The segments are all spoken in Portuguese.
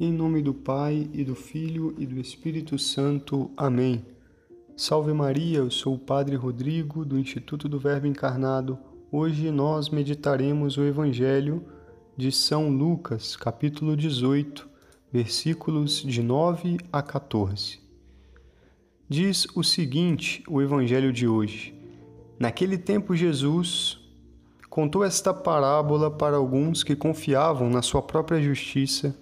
Em nome do Pai e do Filho e do Espírito Santo. Amém. Salve Maria, eu sou o Padre Rodrigo do Instituto do Verbo Encarnado. Hoje nós meditaremos o Evangelho de São Lucas, capítulo 18, versículos de 9 a 14. Diz o seguinte: o Evangelho de hoje. Naquele tempo, Jesus contou esta parábola para alguns que confiavam na sua própria justiça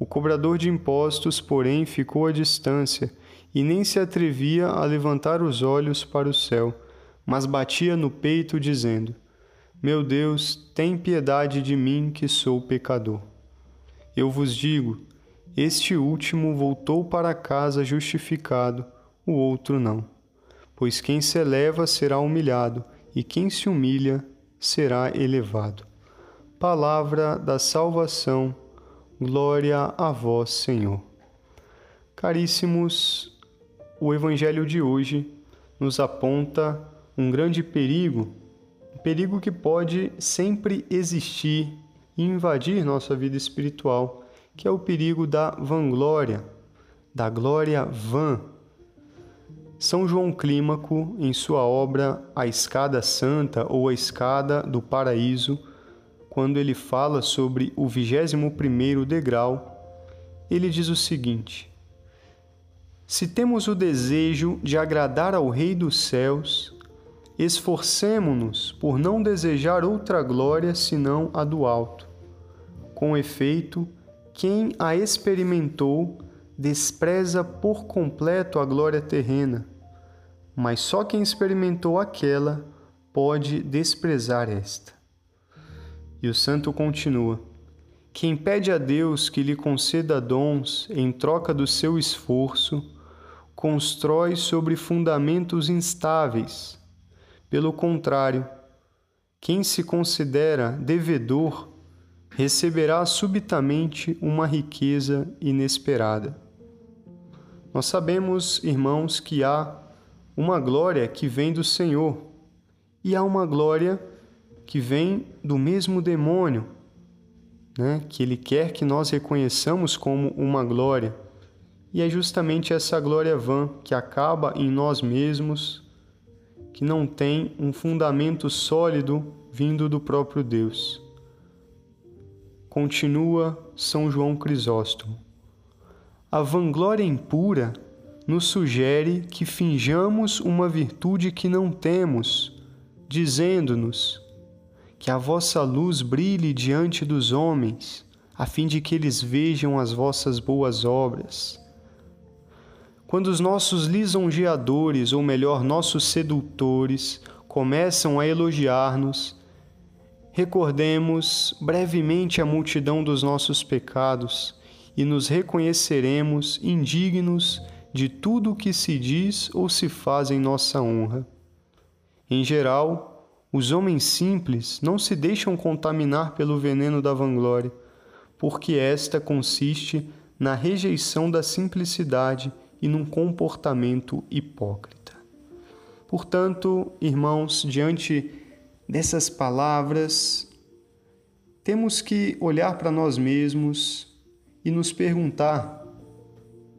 O cobrador de impostos, porém, ficou à distância e nem se atrevia a levantar os olhos para o céu, mas batia no peito, dizendo: Meu Deus, tem piedade de mim que sou pecador. Eu vos digo: este último voltou para casa justificado, o outro não. Pois quem se eleva será humilhado, e quem se humilha será elevado. Palavra da salvação, glória a vós, Senhor. Caríssimos, o Evangelho de hoje nos aponta um grande perigo, um perigo que pode sempre existir e invadir nossa vida espiritual, que é o perigo da vanglória, da glória vã são João Clímaco, em sua obra A Escada Santa ou A Escada do Paraíso, quando ele fala sobre o 21º degrau, ele diz o seguinte: Se temos o desejo de agradar ao Rei dos céus, esforcemo-nos por não desejar outra glória senão a do alto. Com efeito, quem a experimentou despreza por completo a glória terrena, mas só quem experimentou aquela pode desprezar esta. E o santo continua: Quem pede a Deus que lhe conceda dons em troca do seu esforço, constrói sobre fundamentos instáveis. Pelo contrário, quem se considera devedor receberá subitamente uma riqueza inesperada. Nós sabemos, irmãos, que há uma glória que vem do Senhor e há uma glória que vem do mesmo demônio, né? que ele quer que nós reconheçamos como uma glória. E é justamente essa glória vã que acaba em nós mesmos, que não tem um fundamento sólido vindo do próprio Deus. Continua São João Crisóstomo. A vanglória impura nos sugere que finjamos uma virtude que não temos, dizendo-nos que a vossa luz brilhe diante dos homens, a fim de que eles vejam as vossas boas obras. Quando os nossos lisonjeadores, ou melhor, nossos sedutores, começam a elogiar-nos, recordemos brevemente a multidão dos nossos pecados e nos reconheceremos indignos de tudo o que se diz ou se faz em nossa honra. Em geral, os homens simples não se deixam contaminar pelo veneno da vanglória, porque esta consiste na rejeição da simplicidade e num comportamento hipócrita. Portanto, irmãos, diante dessas palavras, temos que olhar para nós mesmos e nos perguntar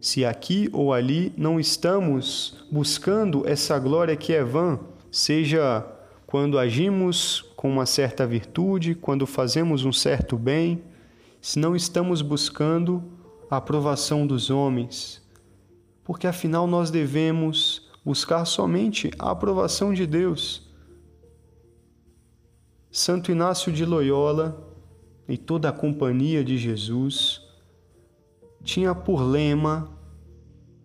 se aqui ou ali não estamos buscando essa glória que é vã, seja quando agimos com uma certa virtude, quando fazemos um certo bem, se não estamos buscando a aprovação dos homens, porque afinal nós devemos buscar somente a aprovação de Deus. Santo Inácio de Loyola e toda a companhia de Jesus tinha por lema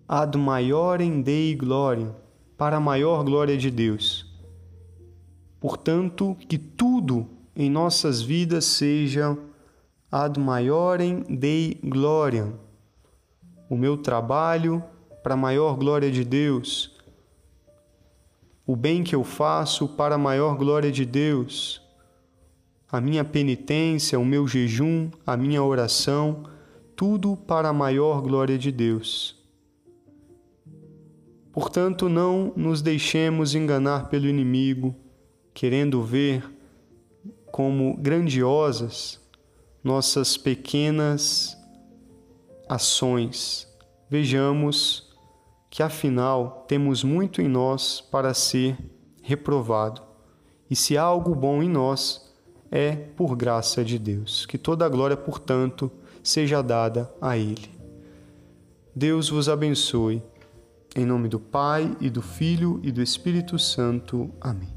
ad maiorem Dei glória, para a maior glória de Deus. Portanto, que tudo em nossas vidas seja ad maiorem Dei glória, o meu trabalho para a maior glória de Deus, o bem que eu faço para a maior glória de Deus, a minha penitência, o meu jejum, a minha oração, tudo para a maior glória de Deus. Portanto, não nos deixemos enganar pelo inimigo, querendo ver como grandiosas nossas pequenas ações. Vejamos que afinal temos muito em nós para ser reprovado. E se há algo bom em nós, é por graça de Deus. Que toda a glória, portanto, seja dada a Ele. Deus vos abençoe. Em nome do Pai e do Filho e do Espírito Santo. Amém.